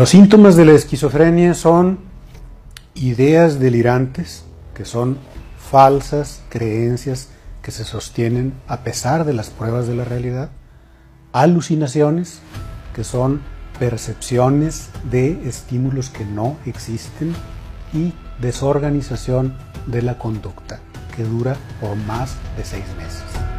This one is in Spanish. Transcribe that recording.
Los síntomas de la esquizofrenia son ideas delirantes, que son falsas creencias que se sostienen a pesar de las pruebas de la realidad, alucinaciones, que son percepciones de estímulos que no existen, y desorganización de la conducta, que dura por más de seis meses.